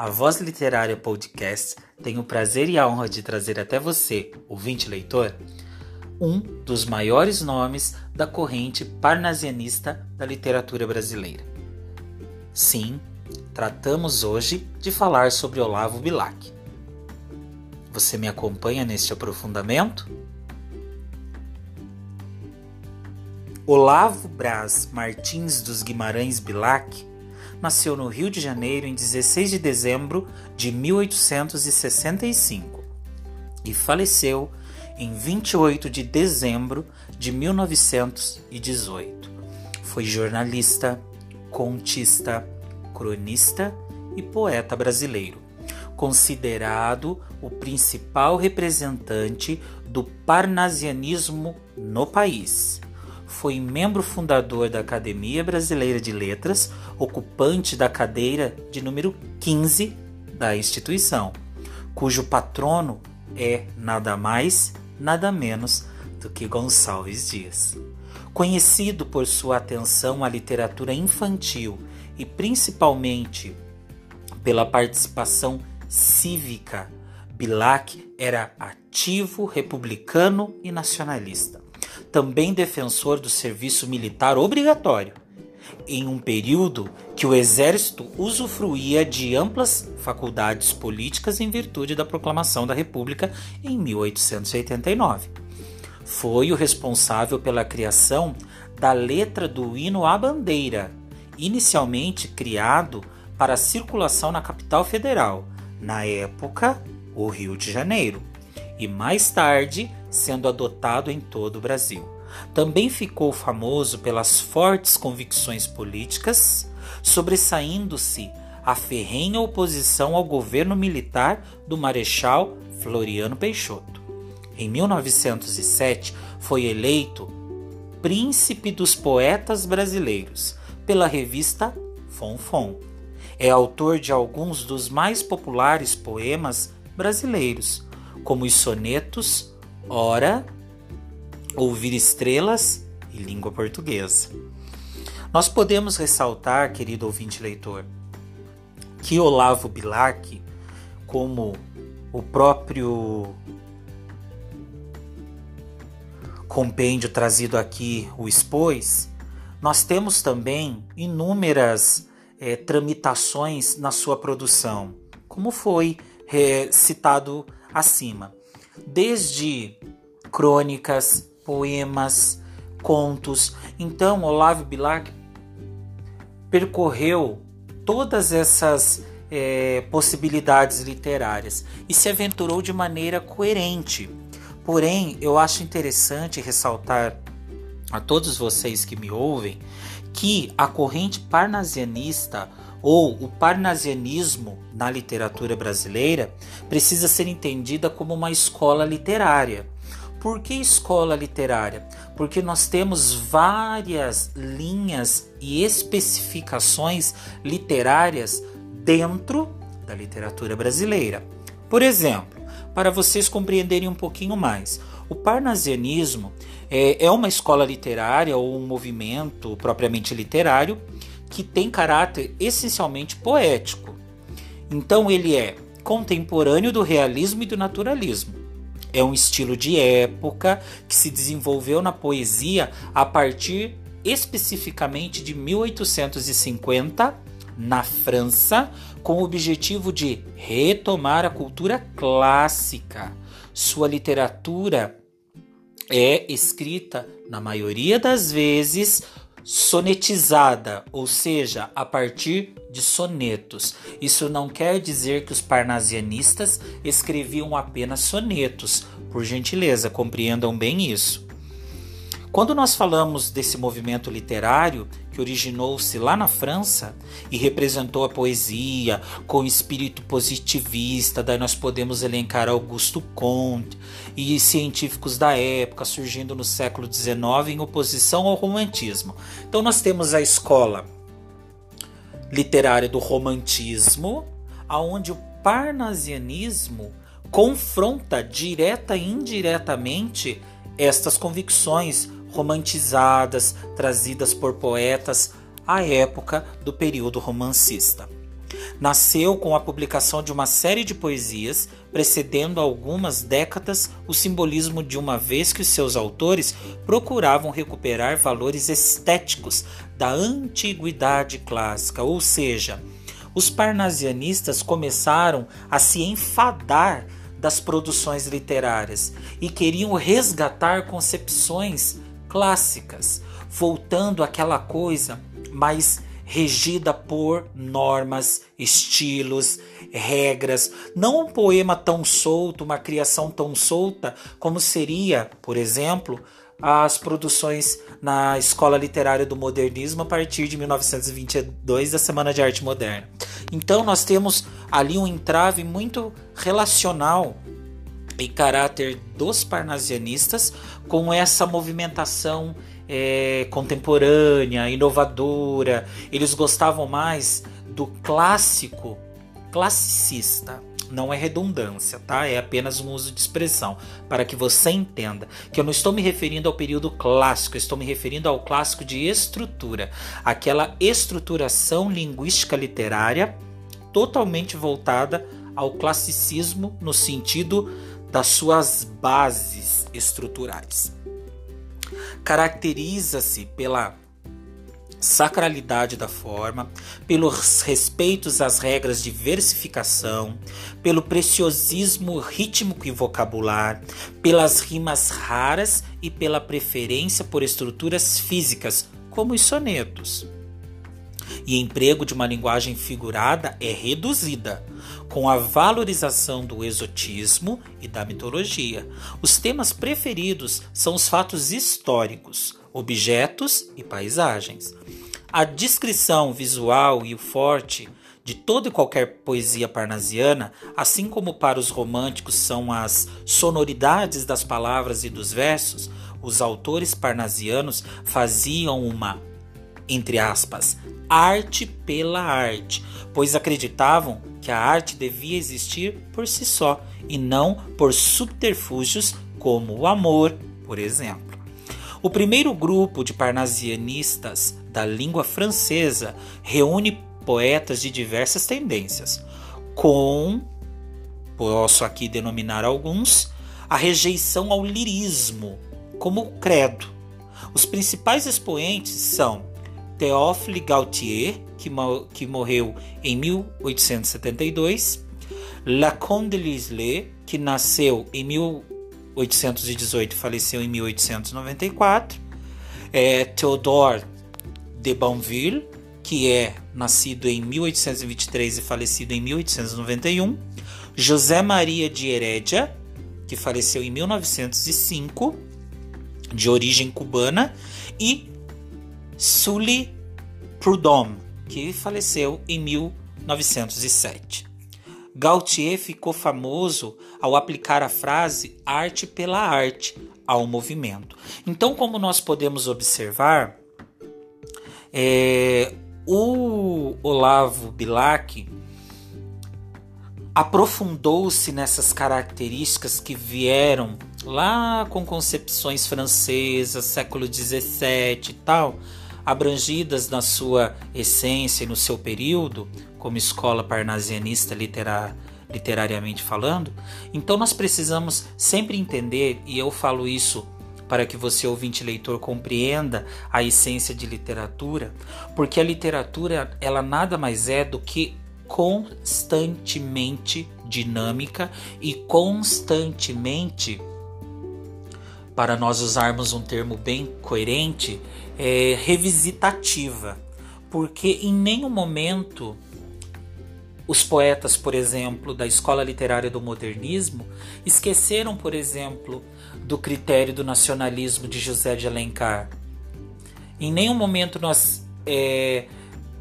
A Voz Literária Podcast tem o prazer e a honra de trazer até você, ouvinte leitor, um dos maiores nomes da corrente parnasianista da literatura brasileira. Sim, tratamos hoje de falar sobre Olavo Bilac. Você me acompanha neste aprofundamento? Olavo Braz Martins dos Guimarães Bilac nasceu no Rio de Janeiro em 16 de dezembro de 1865 e faleceu em 28 de dezembro de 1918. Foi jornalista, contista, cronista e poeta brasileiro, considerado o principal representante do parnasianismo no país foi membro fundador da Academia Brasileira de Letras, ocupante da cadeira de número 15 da instituição, cujo patrono é nada mais, nada menos do que Gonçalves Dias. Conhecido por sua atenção à literatura infantil e principalmente pela participação cívica, Bilac era ativo, republicano e nacionalista também defensor do serviço militar obrigatório, em um período que o exército usufruía de amplas faculdades políticas em virtude da proclamação da República em 1889. Foi o responsável pela criação da letra do hino à bandeira, inicialmente criado para circulação na capital federal, na época, o Rio de Janeiro, e mais tarde sendo adotado em todo o Brasil. Também ficou famoso pelas fortes convicções políticas, sobressaindo-se a ferrenha oposição ao governo militar do Marechal Floriano Peixoto. Em 1907, foi eleito Príncipe dos Poetas Brasileiros pela revista Fonfon. É autor de alguns dos mais populares poemas brasileiros, como os sonetos Ora, ouvir estrelas e língua portuguesa. Nós podemos ressaltar, querido ouvinte leitor, que Olavo Bilac, como o próprio compêndio trazido aqui o expôs, nós temos também inúmeras é, tramitações na sua produção, como foi é, citado acima desde crônicas, poemas, contos. Então, Olavo Bilac percorreu todas essas é, possibilidades literárias e se aventurou de maneira coerente. Porém, eu acho interessante ressaltar a todos vocês que me ouvem que a corrente parnasianista ou o parnasianismo na literatura brasileira precisa ser entendida como uma escola literária. Por que escola literária? Porque nós temos várias linhas e especificações literárias dentro da literatura brasileira. Por exemplo, para vocês compreenderem um pouquinho mais, o parnasianismo é, é uma escola literária ou um movimento propriamente literário que tem caráter essencialmente poético. Então ele é contemporâneo do realismo e do naturalismo. É um estilo de época que se desenvolveu na poesia a partir especificamente de 1850 na França, com o objetivo de retomar a cultura clássica. Sua literatura é escrita, na maioria das vezes, sonetizada, ou seja, a partir de sonetos. Isso não quer dizer que os parnasianistas escreviam apenas sonetos, por gentileza, compreendam bem isso. Quando nós falamos desse movimento literário que originou-se lá na França e representou a poesia com espírito positivista, daí nós podemos elencar Augusto Comte e científicos da época surgindo no século XIX em oposição ao romantismo. Então nós temos a escola literária do romantismo, aonde o parnasianismo confronta direta e indiretamente estas convicções romantizadas, trazidas por poetas à época do período romancista. Nasceu com a publicação de uma série de poesias, precedendo algumas décadas o simbolismo de uma vez que os seus autores procuravam recuperar valores estéticos da antiguidade clássica, ou seja, os parnasianistas começaram a se enfadar das produções literárias e queriam resgatar concepções clássicas, voltando àquela coisa mais regida por normas, estilos, regras, não um poema tão solto, uma criação tão solta como seria, por exemplo, as produções na Escola Literária do Modernismo a partir de 1922 da Semana de Arte Moderna. Então nós temos ali um entrave muito relacional em caráter dos parnasianistas com essa movimentação é, contemporânea, inovadora. Eles gostavam mais do clássico, classicista. Não é redundância, tá? É apenas um uso de expressão para que você entenda que eu não estou me referindo ao período clássico, estou me referindo ao clássico de estrutura, aquela estruturação linguística literária totalmente voltada ao classicismo no sentido das suas bases estruturais caracteriza-se pela sacralidade da forma, pelos respeitos às regras de versificação, pelo preciosismo rítmico e vocabular, pelas rimas raras e pela preferência por estruturas físicas, como os sonetos. E emprego de uma linguagem figurada é reduzida, com a valorização do exotismo e da mitologia. Os temas preferidos são os fatos históricos, objetos e paisagens. A descrição visual e o forte de toda e qualquer poesia parnasiana, assim como para os românticos são as sonoridades das palavras e dos versos, os autores parnasianos faziam uma, entre aspas, arte pela arte, pois acreditavam que a arte devia existir por si só e não por subterfúgios como o amor, por exemplo. O primeiro grupo de parnasianistas da língua francesa reúne poetas de diversas tendências, com, posso aqui denominar alguns, a rejeição ao lirismo, como credo. Os principais expoentes são Théophile Gautier, que, que morreu em 1872, Lacombe de Lisle, que nasceu em 1818 e faleceu em 1894, é, Theodore de Banville, que é nascido em 1823 e falecido em 1891, José Maria de Heredia, que faleceu em 1905, de origem cubana, e Sully Prudhomme, que faleceu em 1907. Gautier ficou famoso ao aplicar a frase arte pela arte ao movimento. Então, como nós podemos observar, é, o Olavo Bilac aprofundou-se nessas características que vieram lá com concepções francesas, século XVII e tal, abrangidas na sua essência e no seu período, como escola parnasianista literar, literariamente falando, então nós precisamos sempre entender, e eu falo isso para que você, ouvinte leitor, compreenda a essência de literatura, porque a literatura ela nada mais é do que constantemente dinâmica e constantemente para nós usarmos um termo bem coerente, é, revisitativa, porque em nenhum momento os poetas, por exemplo, da escola literária do modernismo esqueceram, por exemplo, do critério do nacionalismo de José de Alencar. Em nenhum momento nós é,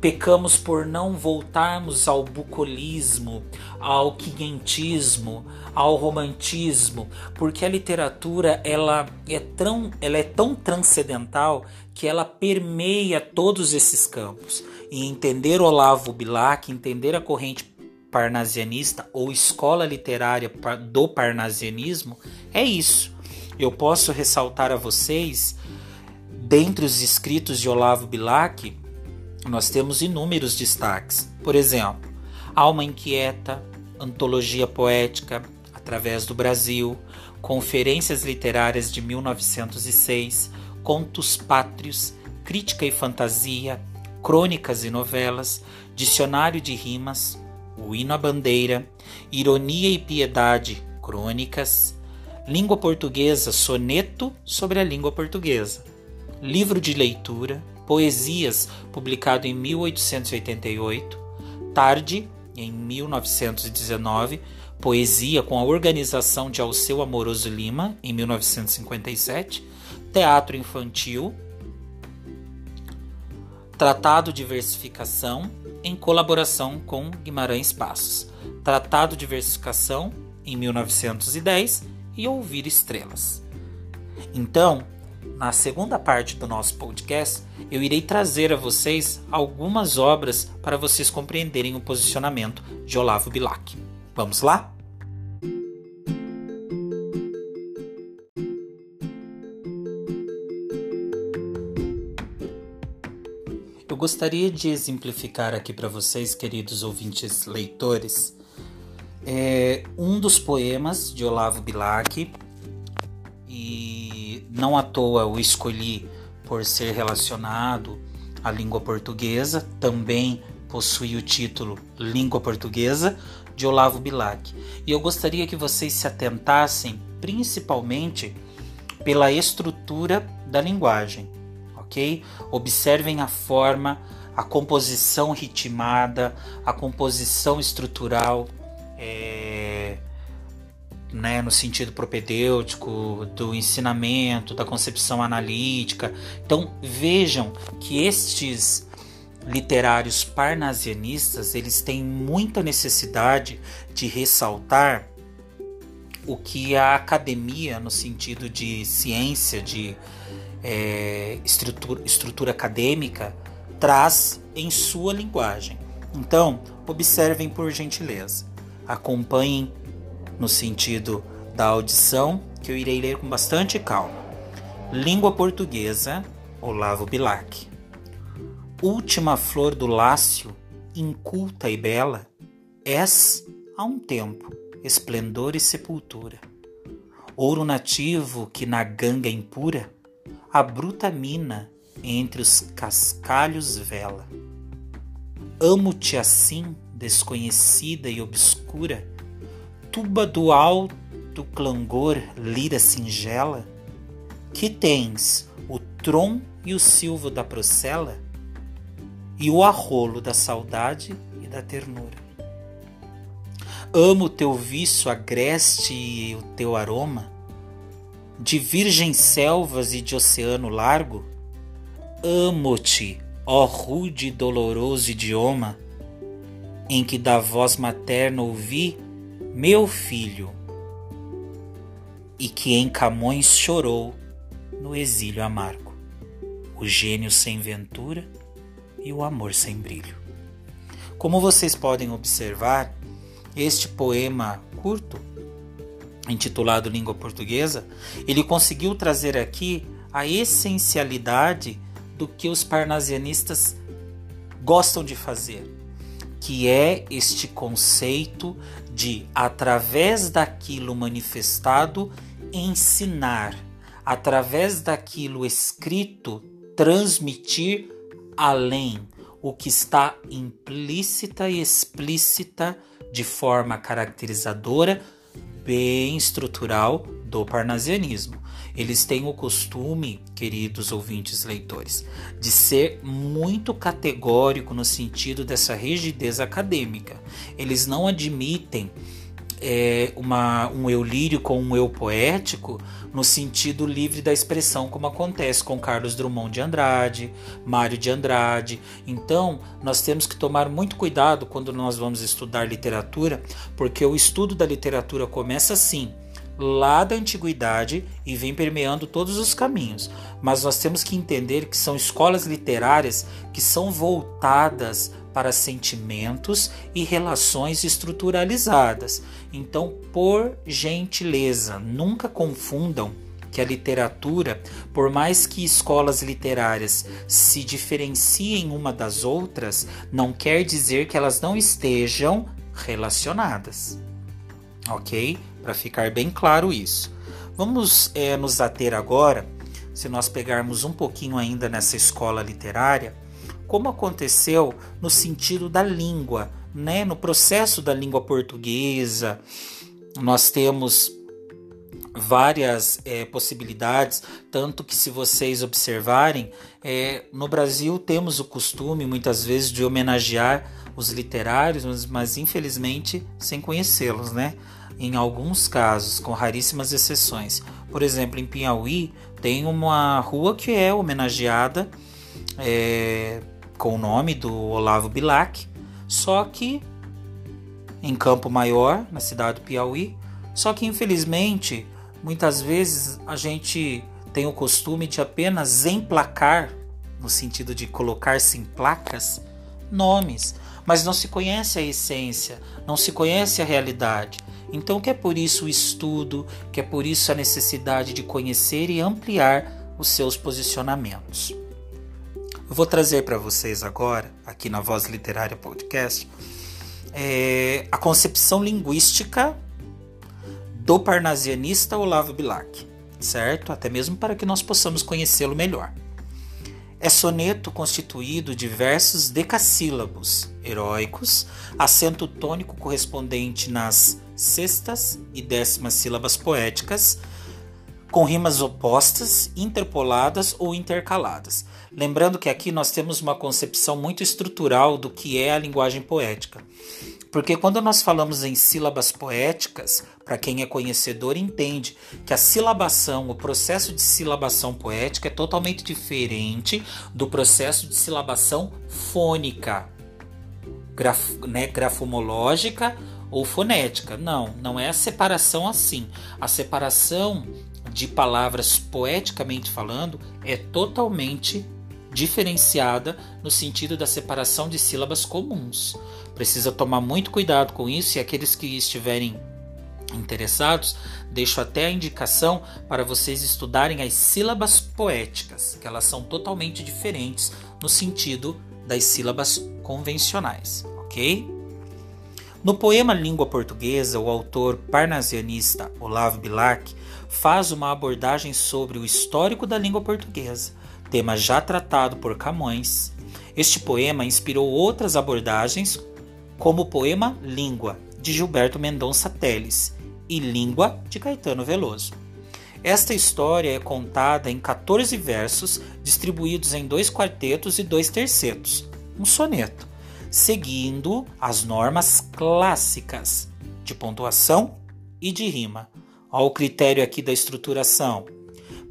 Pecamos por não voltarmos ao bucolismo, ao quinhentismo, ao romantismo, porque a literatura ela é tão, ela é tão transcendental que ela permeia todos esses campos. E entender Olavo Bilac, entender a corrente parnasianista ou escola literária do parnasianismo é isso. Eu posso ressaltar a vocês, dentre os escritos de Olavo Bilac, nós temos inúmeros destaques. Por exemplo, Alma Inquieta, Antologia Poética, Através do Brasil, Conferências Literárias de 1906, Contos Pátrios, Crítica e Fantasia, Crônicas e Novelas, Dicionário de Rimas, O Hino à Bandeira, Ironia e Piedade, Crônicas, Língua Portuguesa, Soneto sobre a Língua Portuguesa, Livro de Leitura, Poesias, publicado em 1888, Tarde, em 1919, Poesia com a organização de Alceu Amoroso Lima, em 1957, Teatro Infantil, Tratado de Versificação, em colaboração com Guimarães Passos, Tratado de Versificação, em 1910, e Ouvir Estrelas. Então, na segunda parte do nosso podcast, eu irei trazer a vocês algumas obras para vocês compreenderem o posicionamento de Olavo Bilac. Vamos lá? Eu gostaria de exemplificar aqui para vocês, queridos ouvintes leitores, é um dos poemas de Olavo Bilac não à toa o escolhi por ser relacionado à língua portuguesa, também possui o título Língua Portuguesa, de Olavo Bilac. E eu gostaria que vocês se atentassem principalmente pela estrutura da linguagem, ok? Observem a forma, a composição ritmada, a composição estrutural, é, né, no sentido propedêutico, do ensinamento, da concepção analítica. Então vejam que estes literários parnasianistas eles têm muita necessidade de ressaltar o que a academia, no sentido de ciência, de é, estrutura, estrutura acadêmica, traz em sua linguagem. Então, observem por gentileza, acompanhem no sentido da audição, que eu irei ler com bastante calma. Língua portuguesa, Olavo Bilac. Última flor do lácio, inculta e bela, és, a um tempo, esplendor e sepultura. Ouro nativo que na ganga impura, a bruta mina entre os cascalhos vela. Amo-te assim, desconhecida e obscura, tuba do alto clangor, lira singela, que tens o tron e o silvo da procela, e o arrolo da saudade e da ternura. Amo o teu vício agreste e o teu aroma, de virgens selvas e de oceano largo. Amo-te, ó rude e doloroso idioma, em que da voz materna ouvi meu filho, e que em Camões chorou no exílio amargo, o gênio sem ventura e o amor sem brilho. Como vocês podem observar, este poema curto, intitulado Língua Portuguesa, ele conseguiu trazer aqui a essencialidade do que os parnasianistas gostam de fazer, que é este conceito de, através daquilo manifestado, ensinar, através daquilo escrito, transmitir além o que está implícita e explícita de forma caracterizadora bem estrutural do parnasianismo. Eles têm o costume, queridos ouvintes leitores, de ser muito categórico no sentido dessa rigidez acadêmica. Eles não admitem é, uma, um eu lírico com um eu poético no sentido livre da expressão, como acontece com Carlos Drummond de Andrade, Mário de Andrade. Então, nós temos que tomar muito cuidado quando nós vamos estudar literatura, porque o estudo da literatura começa assim lá da antiguidade e vem permeando todos os caminhos. Mas nós temos que entender que são escolas literárias que são voltadas para sentimentos e relações estruturalizadas. Então, por gentileza, nunca confundam que a literatura, por mais que escolas literárias se diferenciem uma das outras, não quer dizer que elas não estejam relacionadas. Ok? Para ficar bem claro isso. Vamos é, nos ater agora, se nós pegarmos um pouquinho ainda nessa escola literária, como aconteceu no sentido da língua, né? no processo da língua portuguesa. Nós temos várias é, possibilidades, tanto que se vocês observarem, é, no Brasil temos o costume muitas vezes de homenagear os literários, mas, mas infelizmente sem conhecê-los, né? Em alguns casos, com raríssimas exceções. Por exemplo, em Piauí tem uma rua que é homenageada é, com o nome do Olavo Bilac, só que em Campo Maior, na cidade do Piauí, só que infelizmente Muitas vezes a gente tem o costume de apenas emplacar, no sentido de colocar-se em placas, nomes, mas não se conhece a essência, não se conhece a realidade. Então, que é por isso o estudo, que é por isso a necessidade de conhecer e ampliar os seus posicionamentos. Eu vou trazer para vocês agora, aqui na Voz Literária Podcast, é, a concepção linguística do parnasianista Olavo Bilac, certo? Até mesmo para que nós possamos conhecê-lo melhor. É soneto constituído de versos decassílabos heróicos, acento tônico correspondente nas sextas e décimas sílabas poéticas, com rimas opostas, interpoladas ou intercaladas. Lembrando que aqui nós temos uma concepção muito estrutural do que é a linguagem poética. Porque quando nós falamos em sílabas poéticas, para quem é conhecedor entende que a silabação, o processo de silabação poética é totalmente diferente do processo de silabação fônica, graf, né, grafomológica ou fonética. Não, não é a separação assim. A separação de palavras poeticamente falando é totalmente diferenciada no sentido da separação de sílabas comuns. Precisa tomar muito cuidado com isso e aqueles que estiverem interessados, deixo até a indicação para vocês estudarem as sílabas poéticas, que elas são totalmente diferentes no sentido das sílabas convencionais, ok? No poema Língua Portuguesa, o autor parnasianista Olavo Bilac faz uma abordagem sobre o histórico da língua portuguesa, tema já tratado por Camões. Este poema inspirou outras abordagens, como o poema Língua, de Gilberto Mendonça Teles, e Língua, de Caetano Veloso. Esta história é contada em 14 versos, distribuídos em dois quartetos e dois tercetos, um soneto, seguindo as normas clássicas de pontuação e de rima. Ao critério aqui da estruturação,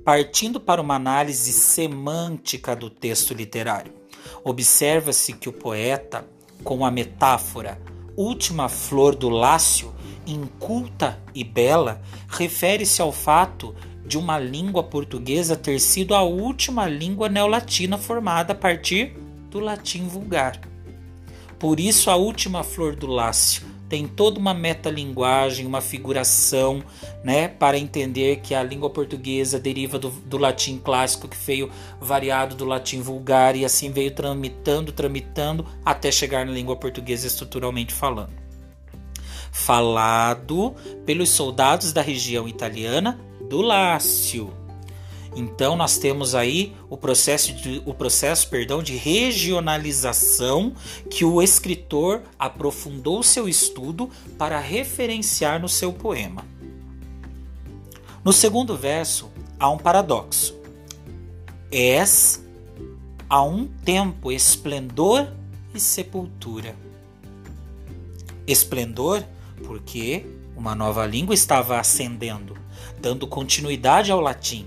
partindo para uma análise semântica do texto literário. Observa-se que o poeta, com a metáfora última flor do lácio, inculta e bela, refere-se ao fato de uma língua portuguesa ter sido a última língua neolatina formada a partir do latim vulgar. Por isso, a última flor do lácio tem toda uma metalinguagem, uma figuração, né, para entender que a língua portuguesa deriva do, do, latim clássico que veio variado do latim vulgar e assim veio tramitando, tramitando até chegar na língua portuguesa estruturalmente falando. Falado pelos soldados da região italiana do Lácio. Então nós temos aí o processo, de, o processo perdão, de regionalização que o escritor aprofundou seu estudo para referenciar no seu poema. No segundo verso há um paradoxo. És a um tempo esplendor e sepultura. Esplendor porque uma nova língua estava ascendendo, dando continuidade ao latim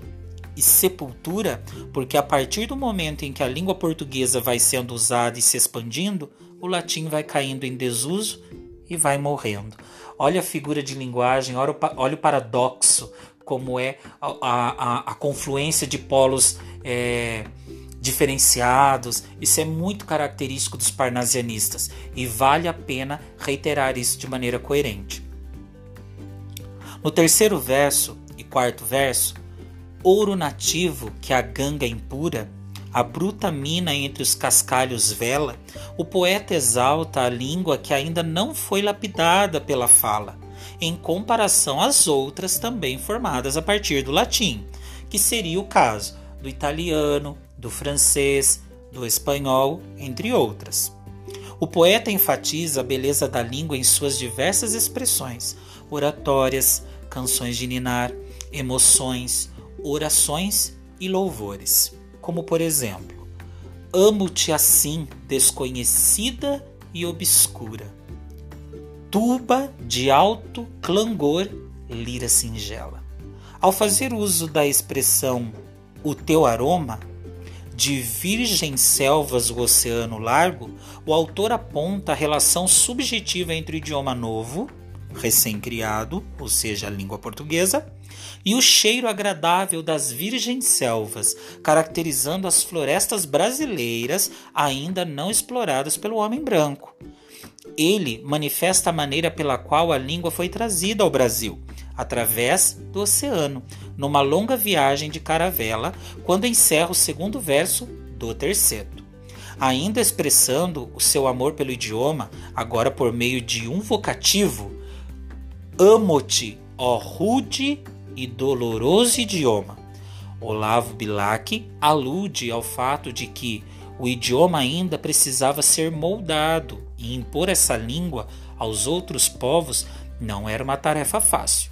e sepultura, porque a partir do momento em que a língua portuguesa vai sendo usada e se expandindo, o latim vai caindo em desuso e vai morrendo. Olha a figura de linguagem, olha o, paradoxo, como é a, a, a confluência de polos é, diferenciados. Isso é muito característico dos parnasianistas e vale a pena reiterar isso de maneira coerente. No terceiro verso e quarto verso, ouro nativo que a ganga impura, a bruta mina entre os cascalhos vela, o poeta exalta a língua que ainda não foi lapidada pela fala, em comparação às outras também formadas a partir do latim, que seria o caso do italiano, do francês, do espanhol, entre outras. O poeta enfatiza a beleza da língua em suas diversas expressões, oratórias, canções de ninar, emoções, orações e louvores, como por exemplo: Amo-te assim, desconhecida e obscura. Tuba de alto clangor, lira singela. Ao fazer uso da expressão o teu aroma, de virgem selvas o oceano largo, o autor aponta a relação subjetiva entre o idioma novo, recém-criado, ou seja, a língua portuguesa, e o cheiro agradável das virgens selvas, caracterizando as florestas brasileiras ainda não exploradas pelo homem branco. Ele manifesta a maneira pela qual a língua foi trazida ao Brasil, através do oceano, numa longa viagem de caravela, quando encerra o segundo verso do terceto. Ainda expressando o seu amor pelo idioma, agora por meio de um vocativo, amo-te, ó rude e doloroso idioma. Olavo Bilac alude ao fato de que o idioma ainda precisava ser moldado e impor essa língua aos outros povos não era uma tarefa fácil,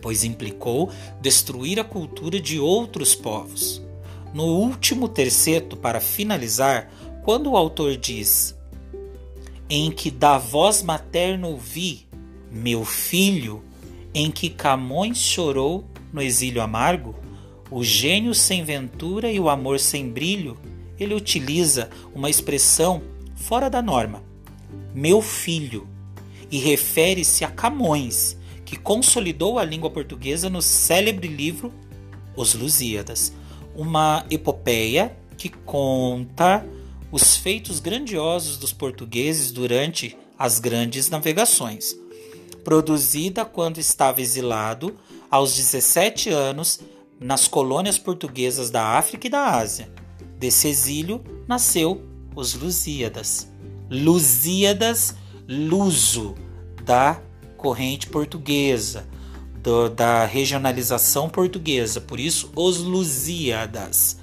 pois implicou destruir a cultura de outros povos. No último terceto, para finalizar, quando o autor diz: Em que da voz materna ouvi, meu filho, em que Camões chorou no exílio amargo, o gênio sem ventura e o amor sem brilho, ele utiliza uma expressão fora da norma, meu filho, e refere-se a Camões, que consolidou a língua portuguesa no célebre livro Os Lusíadas, uma epopeia que conta os feitos grandiosos dos portugueses durante as grandes navegações produzida quando estava exilado aos 17 anos nas colônias portuguesas da África e da Ásia. Desse exílio nasceu os Lusíadas. Lusíadas, luso, da corrente portuguesa, do, da regionalização portuguesa, por isso os Lusíadas.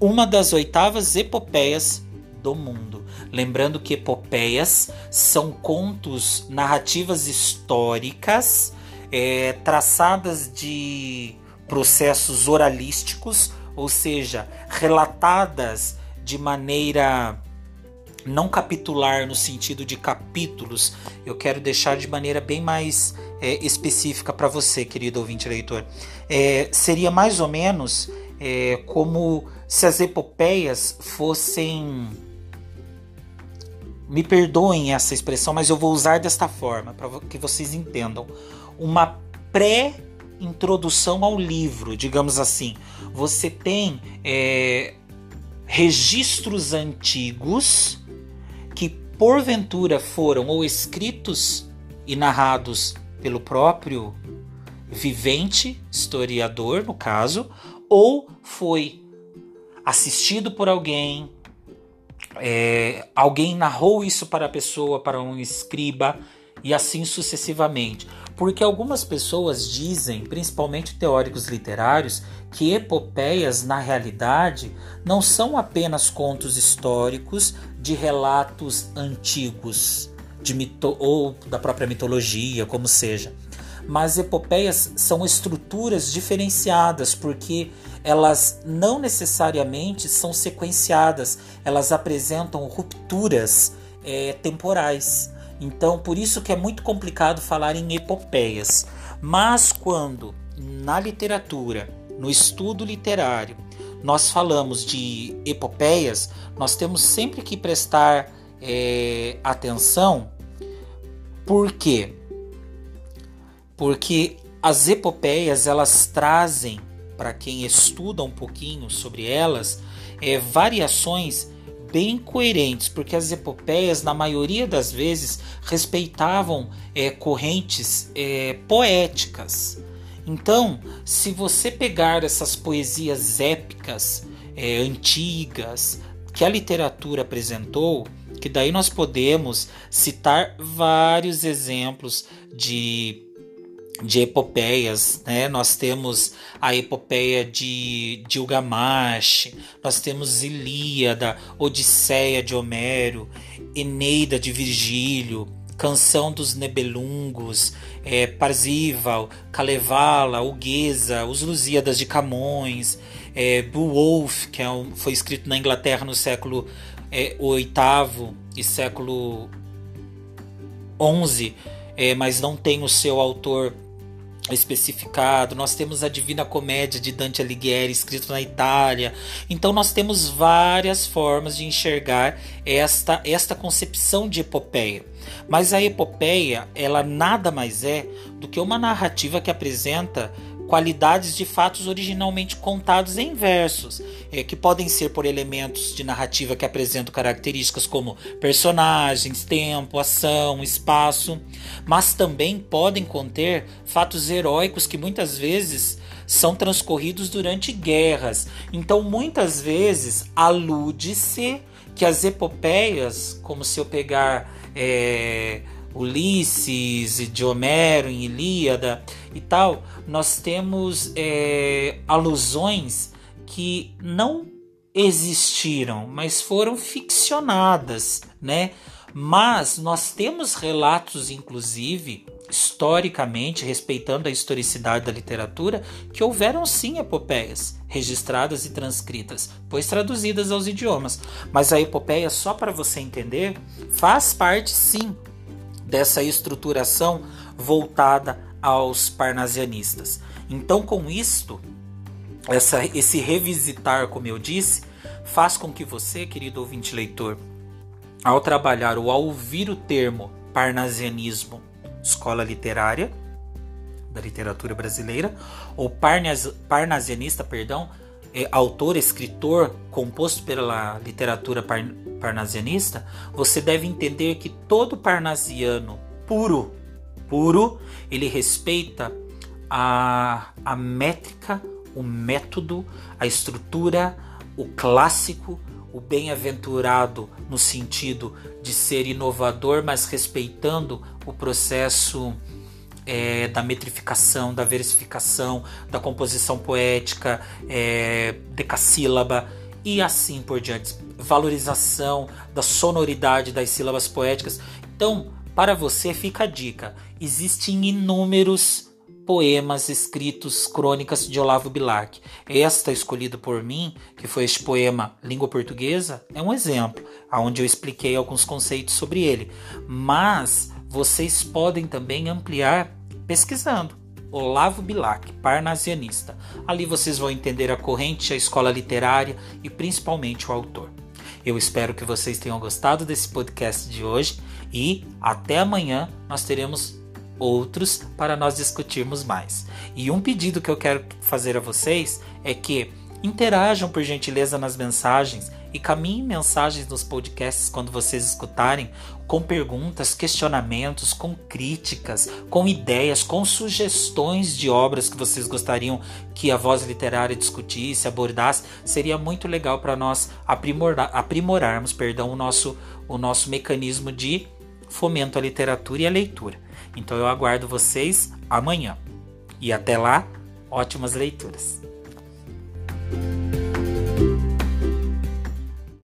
Uma das oitavas epopeias do mundo. Lembrando que epopeias são contos, narrativas históricas é, traçadas de processos oralísticos, ou seja, relatadas de maneira não capitular no sentido de capítulos. Eu quero deixar de maneira bem mais é, específica para você, querido ouvinte leitor. É, seria mais ou menos é, como se as epopeias fossem me perdoem essa expressão, mas eu vou usar desta forma para que vocês entendam. Uma pré-introdução ao livro, digamos assim. Você tem é, registros antigos porventura foram ou escritos e narrados pelo próprio vivente, historiador no caso, ou foi assistido por alguém, é, alguém narrou isso para a pessoa, para um escriba e assim sucessivamente. Porque algumas pessoas dizem, principalmente teóricos literários, que epopeias, na realidade, não são apenas contos históricos de relatos antigos, de mito ou da própria mitologia, como seja. Mas epopeias são estruturas diferenciadas, porque elas não necessariamente são sequenciadas, elas apresentam rupturas é, temporais. Então, por isso que é muito complicado falar em epopeias. Mas quando na literatura, no estudo literário, nós falamos de epopeias, nós temos sempre que prestar é, atenção. Por quê? Porque as epopeias elas trazem para quem estuda um pouquinho sobre elas, é, variações bem coerentes, porque as epopeias, na maioria das vezes, respeitavam é, correntes é, poéticas. Então, se você pegar essas poesias épicas, é, antigas, que a literatura apresentou, que daí nós podemos citar vários exemplos de de epopeias, né? Nós temos a epopeia de, Gilgamesh, nós temos Ilíada, Odisseia de Homero, Eneida de Virgílio, Canção dos Nebelungos, é, Parzival, Kalevala, Huguesa, Os Lusíadas de Camões, é, Beowulf, que é um, foi escrito na Inglaterra no século é, VIII e século XI, é, mas não tem o seu autor especificado. Nós temos a Divina Comédia de Dante Alighieri, escrito na Itália. Então nós temos várias formas de enxergar esta esta concepção de epopeia. Mas a epopeia, ela nada mais é do que uma narrativa que apresenta qualidades de fatos originalmente contados em versos, é, que podem ser por elementos de narrativa que apresentam características como personagens, tempo, ação, espaço, mas também podem conter fatos heróicos que muitas vezes são transcorridos durante guerras. Então, muitas vezes alude-se que as epopeias, como se eu pegar é, Ulisses, de Homero em Ilíada e tal, nós temos é, alusões que não existiram, mas foram ficcionadas, né? Mas nós temos relatos, inclusive, historicamente, respeitando a historicidade da literatura, que houveram sim epopeias registradas e transcritas, pois traduzidas aos idiomas. Mas a epopeia, só para você entender, faz parte sim dessa estruturação voltada aos parnasianistas. Então, com isto, essa, esse revisitar, como eu disse, faz com que você, querido ouvinte leitor, ao trabalhar ou ao ouvir o termo parnasianismo, escola literária da literatura brasileira, ou parnas, parnasianista, perdão, é, autor, escritor composto pela literatura par, parnasianista, você deve entender que todo parnasiano puro, puro, ele respeita a, a métrica, o método, a estrutura, o clássico, o bem-aventurado no sentido de ser inovador, mas respeitando o processo é, da metrificação, da versificação, da composição poética, é, decassílaba e assim por diante. Valorização da sonoridade das sílabas poéticas. Então, para você fica a dica: existem inúmeros poemas escritos, crônicas de Olavo Bilac. Esta escolhida por mim, que foi este poema Língua Portuguesa, é um exemplo, onde eu expliquei alguns conceitos sobre ele. Mas vocês podem também ampliar pesquisando. Olavo Bilac, parnasianista. Ali vocês vão entender a corrente, a escola literária e principalmente o autor. Eu espero que vocês tenham gostado desse podcast de hoje e até amanhã nós teremos outros para nós discutirmos mais. E um pedido que eu quero fazer a vocês é que interajam por gentileza nas mensagens e caminhem mensagens nos podcasts quando vocês escutarem com perguntas, questionamentos, com críticas, com ideias, com sugestões de obras que vocês gostariam que a voz literária discutisse, abordasse. Seria muito legal para nós aprimorar, aprimorarmos perdão, o, nosso, o nosso mecanismo de fomento à literatura e à leitura. Então eu aguardo vocês amanhã. E até lá, ótimas leituras.